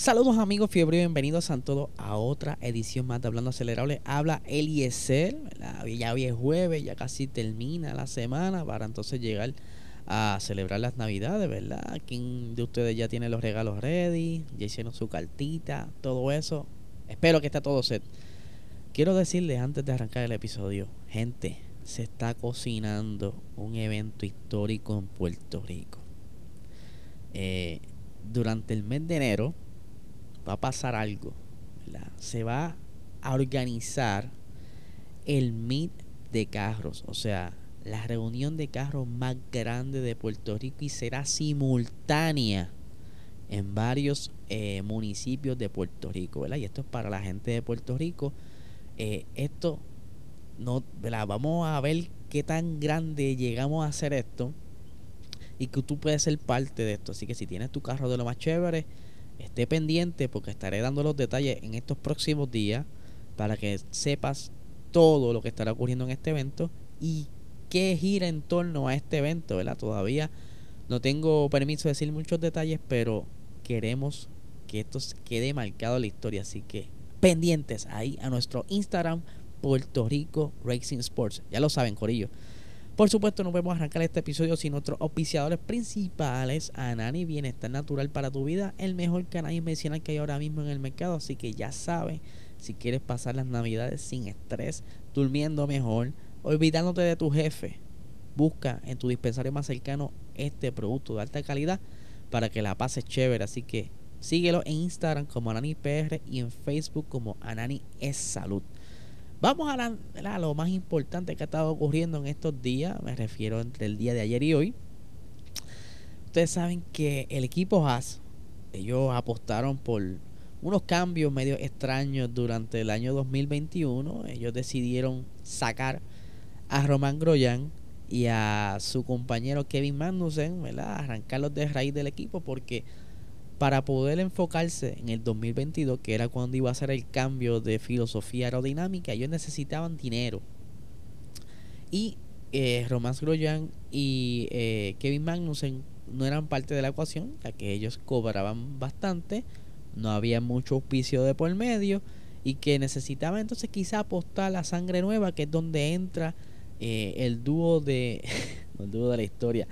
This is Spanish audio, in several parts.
Saludos amigos fiebre bienvenidos a todos a otra edición más de Hablando Acelerable. Habla Eliezer, ya hoy es jueves, ya casi termina la semana para entonces llegar a celebrar las navidades, ¿verdad? ¿Quién de ustedes ya tiene los regalos ready? ¿Ya hicieron su cartita? Todo eso. Espero que esté todo set. Quiero decirles antes de arrancar el episodio, gente, se está cocinando un evento histórico en Puerto Rico. Eh, durante el mes de enero va a pasar algo. Se va a organizar el Meet de carros, o sea, la reunión de carros más grande de Puerto Rico y será simultánea en varios eh, municipios de Puerto Rico, ¿verdad? Y esto es para la gente de Puerto Rico. Eh, esto, no, Vamos a ver qué tan grande llegamos a hacer esto y que tú puedes ser parte de esto. Así que si tienes tu carro de lo más chévere, esté pendiente porque estaré dando los detalles en estos próximos días para que sepas todo lo que estará ocurriendo en este evento y qué gira en torno a este evento, ¿verdad? Todavía no tengo permiso de decir muchos detalles, pero queremos que esto quede marcado en la historia, así que pendientes ahí a nuestro Instagram Puerto Rico Racing Sports. Ya lo saben, Corillo. Por supuesto, no podemos arrancar este episodio sin nuestros auspiciadores principales, Anani Bienestar Natural para tu vida, el mejor cannabis medicinal que hay ahora mismo en el mercado. Así que ya sabes, si quieres pasar las navidades sin estrés, durmiendo mejor, olvidándote de tu jefe, busca en tu dispensario más cercano este producto de alta calidad para que la pases chévere. Así que síguelo en Instagram como Anani PR y en Facebook como Anani es Salud. Vamos a, lo más importante que ha estado ocurriendo en estos días, me refiero entre el día de ayer y hoy. Ustedes saben que el equipo Haas, ellos apostaron por unos cambios medio extraños durante el año 2021. Ellos decidieron sacar a Román Groyan y a su compañero Kevin Magnussen, ¿verdad? arrancarlos de raíz del equipo porque para poder enfocarse en el 2022, que era cuando iba a ser el cambio de filosofía aerodinámica, ellos necesitaban dinero. Y eh, Román Grosjean y eh, Kevin Magnussen no eran parte de la ecuación, ya que ellos cobraban bastante, no había mucho auspicio de por medio y que necesitaban entonces quizá apostar a sangre nueva, que es donde entra eh, el dúo de, el dúo de la historia,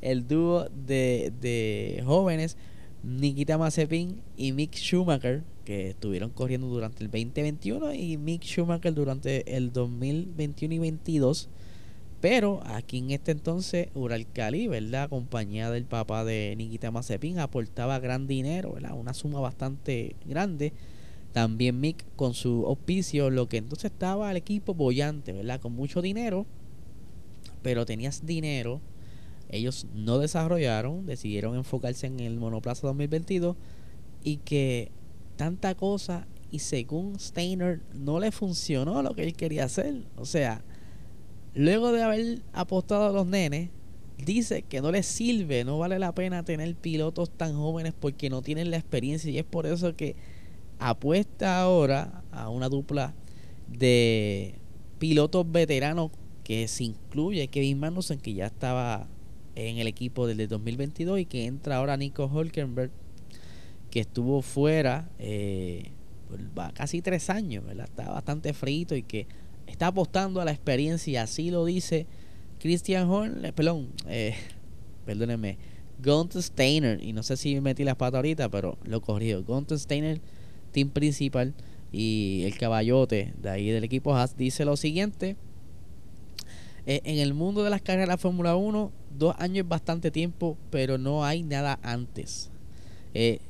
el dúo de, de jóvenes Nikita Mazepin y Mick Schumacher, que estuvieron corriendo durante el 2021 y Mick Schumacher durante el 2021 y 22. Pero aquí en este entonces, Uralcali, ¿verdad? Compañía del papá de Nikita Mazepin, aportaba gran dinero, ¿verdad? Una suma bastante grande. También Mick con su auspicio, lo que entonces estaba el equipo bollante, ¿verdad? Con mucho dinero, pero tenías dinero ellos no desarrollaron, decidieron enfocarse en el monoplaza 2022 y que tanta cosa y según Steiner no le funcionó lo que él quería hacer. O sea, luego de haber apostado a los nenes, dice que no le sirve, no vale la pena tener pilotos tan jóvenes porque no tienen la experiencia y es por eso que apuesta ahora a una dupla de pilotos veteranos que se incluye Kevin Magnussen que ya estaba en el equipo desde 2022 y que entra ahora Nico Hulkenberg, que estuvo fuera eh, casi tres años. Está bastante frito y que está apostando a la experiencia, así lo dice Christian Horn, eh, perdón, eh, perdónenme, Gunther Steiner, y no sé si metí las patas ahorita, pero lo corrió. Gunther Steiner, team principal, y el caballote de ahí del equipo Haas, dice lo siguiente. En el mundo de las carreras de la Fórmula 1 dos años es bastante tiempo, pero no hay nada antes. Eh,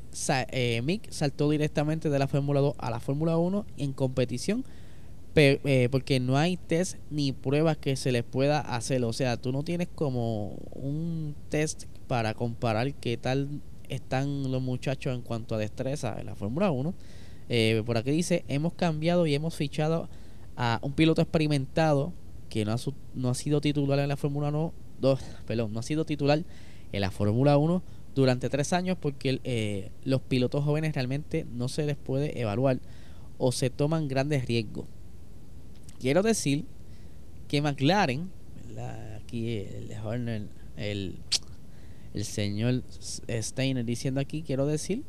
eh, Mick saltó directamente de la Fórmula 2 a la Fórmula 1 en competición, eh, porque no hay test ni pruebas que se les pueda hacer. O sea, tú no tienes como un test para comparar qué tal están los muchachos en cuanto a destreza en la Fórmula 1. Eh, por aquí dice, hemos cambiado y hemos fichado a un piloto experimentado que no ha, no ha sido titular en la Fórmula 1, perdón, no ha sido titular en la Fórmula 1 durante tres años porque eh, los pilotos jóvenes realmente no se les puede evaluar o se toman grandes riesgos. Quiero decir que McLaren, aquí el, el, el señor Steiner diciendo aquí, quiero decir,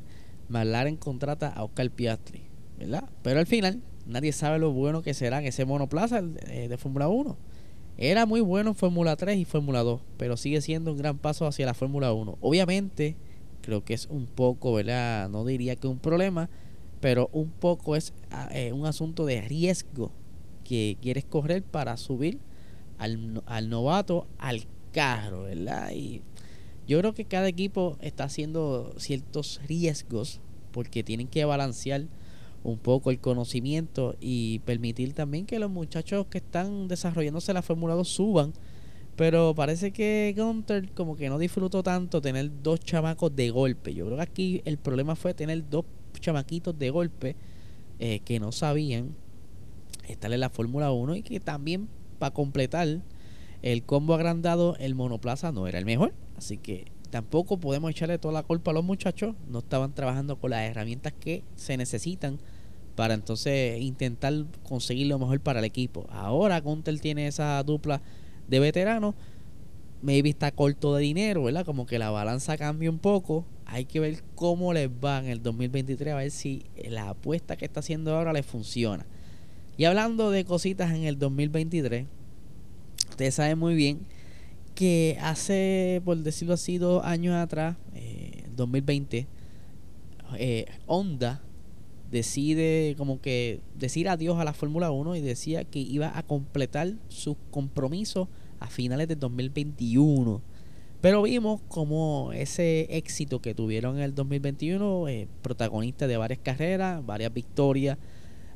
McLaren contrata a Oscar Piastri, ¿verdad? Pero al final nadie sabe lo bueno que será en ese monoplaza de, de Fórmula 1. Era muy bueno en Fórmula 3 y Fórmula 2, pero sigue siendo un gran paso hacia la Fórmula 1. Obviamente, creo que es un poco, ¿verdad? No diría que un problema, pero un poco es ah, eh, un asunto de riesgo que quieres correr para subir al, al novato al carro, ¿verdad? Y yo creo que cada equipo está haciendo ciertos riesgos porque tienen que balancear un poco el conocimiento y permitir también que los muchachos que están desarrollándose la Fórmula 2 suban. Pero parece que Gunter como que no disfrutó tanto tener dos chamacos de golpe. Yo creo que aquí el problema fue tener dos chamaquitos de golpe eh, que no sabían estar en la Fórmula 1 y que también para completar el combo agrandado el monoplaza no era el mejor. Así que tampoco podemos echarle toda la culpa a los muchachos. No estaban trabajando con las herramientas que se necesitan para entonces intentar conseguir lo mejor para el equipo. Ahora Gunter tiene esa dupla de veteranos. Maybe está corto de dinero, ¿verdad? Como que la balanza cambia un poco. Hay que ver cómo les va en el 2023, a ver si la apuesta que está haciendo ahora le funciona. Y hablando de cositas en el 2023, ustedes saben muy bien que hace, por decirlo así, dos años atrás, eh, 2020, eh, Honda decide como que decir adiós a la Fórmula 1 y decía que iba a completar sus compromisos a finales de 2021. Pero vimos como ese éxito que tuvieron en el 2021, eh, protagonistas de varias carreras, varias victorias,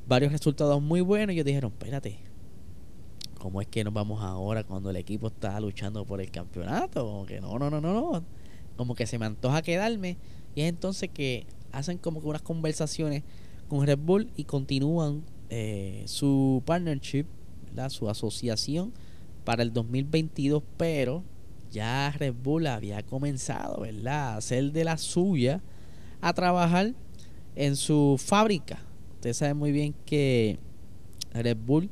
varios resultados muy buenos, ellos dijeron, espérate, ¿cómo es que nos vamos ahora cuando el equipo está luchando por el campeonato? Como que no, no, no, no, no. Como que se me antoja quedarme. Y es entonces que hacen como que unas conversaciones con Red Bull y continúan eh, su partnership, su asociación para el 2022, pero ya Red Bull había comenzado, ¿verdad? A hacer de la suya, a trabajar en su fábrica. Ustedes saben muy bien que Red Bull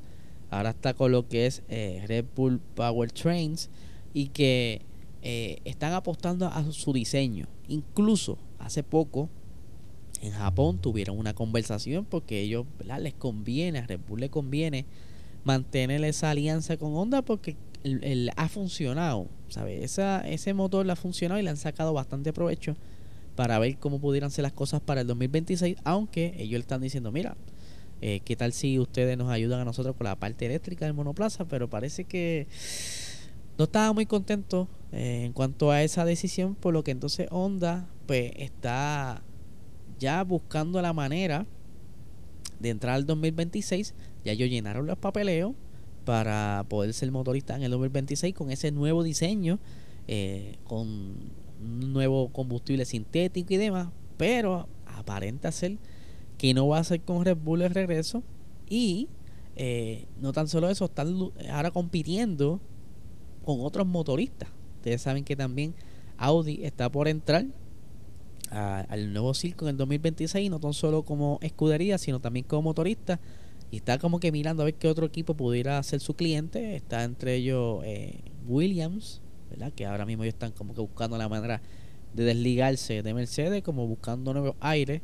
Ahora está con lo que es eh, Red Bull Power Trains y que eh, están apostando a su diseño. Incluso hace poco en Japón tuvieron una conversación porque ellos les conviene, a Red Bull le conviene mantener esa alianza con Honda porque el, ha funcionado, ¿sabes? Esa, ese motor le ha funcionado y le han sacado bastante provecho para ver cómo pudieran ser las cosas para el 2026, aunque ellos están diciendo, mira, eh, ¿Qué tal si ustedes nos ayudan a nosotros con la parte eléctrica del monoplaza? Pero parece que no estaba muy contento eh, en cuanto a esa decisión, por lo que entonces Honda pues está ya buscando la manera de entrar al 2026. Ya ellos llenaron los papeleos para poder ser motorista en el 2026 con ese nuevo diseño, eh, con un nuevo combustible sintético y demás, pero aparenta ser que no va a ser con Red Bull el regreso. Y eh, no tan solo eso, están ahora compitiendo con otros motoristas. Ustedes saben que también Audi está por entrar al nuevo circo en el 2026, no tan solo como escudería, sino también como motorista. Y está como que mirando a ver qué otro equipo pudiera ser su cliente. Está entre ellos eh, Williams, ¿verdad? que ahora mismo ellos están como que buscando la manera de desligarse de Mercedes, como buscando nuevos aires.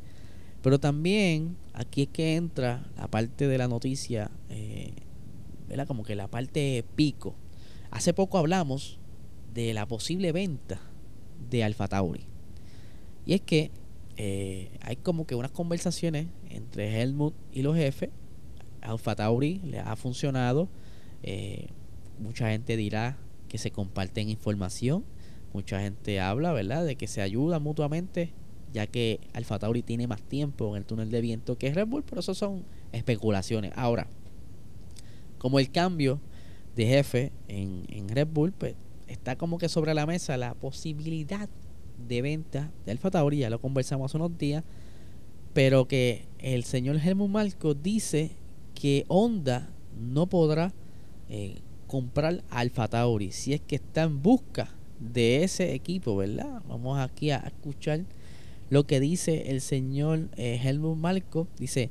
Pero también aquí es que entra la parte de la noticia, eh, ¿verdad? Como que la parte pico. Hace poco hablamos de la posible venta de Alfa Tauri. Y es que eh, hay como que unas conversaciones entre Helmut y los jefes. Alfa Tauri le ha funcionado. Eh, mucha gente dirá que se comparten información. Mucha gente habla, ¿verdad? De que se ayuda mutuamente ya que Alfa Tauri tiene más tiempo en el túnel de viento que Red Bull, pero eso son especulaciones. Ahora, como el cambio de jefe en, Red Bull, pues está como que sobre la mesa la posibilidad de venta de Alfa Tauri, ya lo conversamos hace unos días, pero que el señor Helmut Marco dice que Honda no podrá eh, comprar Alfa Tauri si es que está en busca de ese equipo, ¿verdad? Vamos aquí a escuchar lo que dice el señor eh, Helmut Marco. Dice,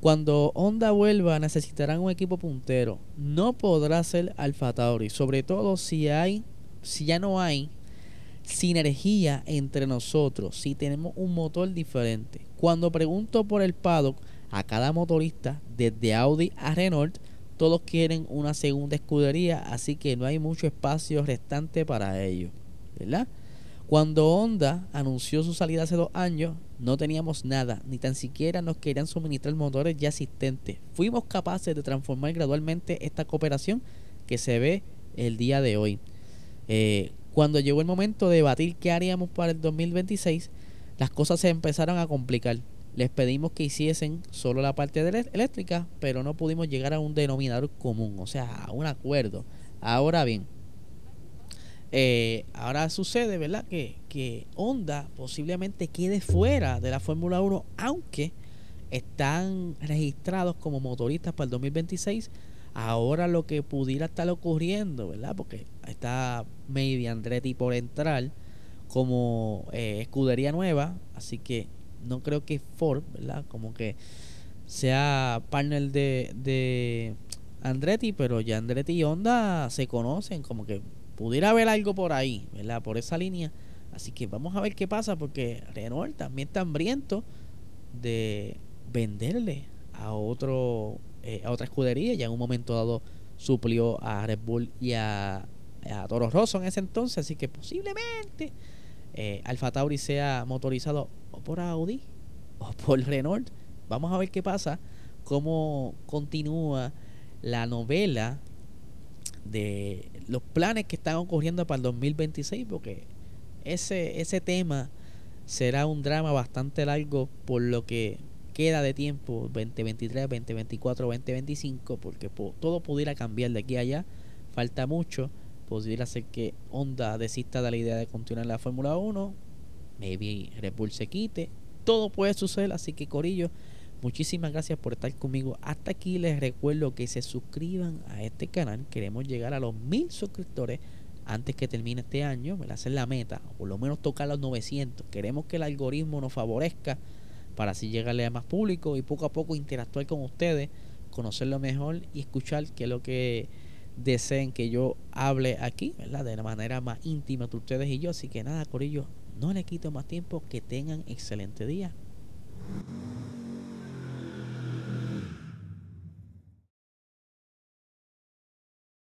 cuando Honda vuelva necesitarán un equipo puntero. No podrá ser Alfa Tauri, sobre todo si hay, si ya no hay sinergia entre nosotros, si tenemos un motor diferente. Cuando pregunto por el paddock a cada motorista, desde Audi a Renault, todos quieren una segunda escudería, así que no hay mucho espacio restante para ello, ¿verdad? Cuando Honda anunció su salida hace dos años, no teníamos nada, ni tan siquiera nos querían suministrar motores ya existentes. Fuimos capaces de transformar gradualmente esta cooperación que se ve el día de hoy. Eh, cuando llegó el momento de debatir qué haríamos para el 2026, las cosas se empezaron a complicar. Les pedimos que hiciesen solo la parte eléctrica, pero no pudimos llegar a un denominador común, o sea, a un acuerdo. Ahora bien, eh, ahora sucede, ¿verdad? Que, que Honda posiblemente quede fuera de la Fórmula 1, aunque están registrados como motoristas para el 2026. Ahora lo que pudiera estar ocurriendo, ¿verdad? Porque está maybe Andretti por entrar como eh, escudería nueva, así que no creo que Ford, ¿verdad? Como que sea partner de, de Andretti, pero ya Andretti y Honda se conocen, como que pudiera haber algo por ahí, ¿verdad? Por esa línea. Así que vamos a ver qué pasa, porque Renault también está hambriento de venderle a otro eh, a otra escudería. Ya en un momento dado suplió a Red Bull y a, a Toro Rosso en ese entonces, así que posiblemente eh, Alfa Tauri sea motorizado o por Audi o por Renault. Vamos a ver qué pasa, cómo continúa la novela de los planes que están ocurriendo para el 2026, porque ese, ese tema será un drama bastante largo por lo que queda de tiempo 2023, 2024, 2025, porque todo pudiera cambiar de aquí a allá. Falta mucho. Pudiera ser que Honda desista de la idea de continuar la Fórmula 1, maybe Red se quite, todo puede suceder, así que Corillo, muchísimas gracias por estar conmigo. Hasta aquí les recuerdo que se suscriban a este canal, queremos llegar a los mil suscriptores antes que termine este año, me la hacer la meta, o por lo menos tocar los 900. Queremos que el algoritmo nos favorezca para así llegarle a más público y poco a poco interactuar con ustedes, conocerlo mejor y escuchar qué es lo que deseen que yo hable aquí, ¿verdad? De la manera más íntima entre ustedes y yo. Así que nada, Corillo, no le quito más tiempo. Que tengan excelente día.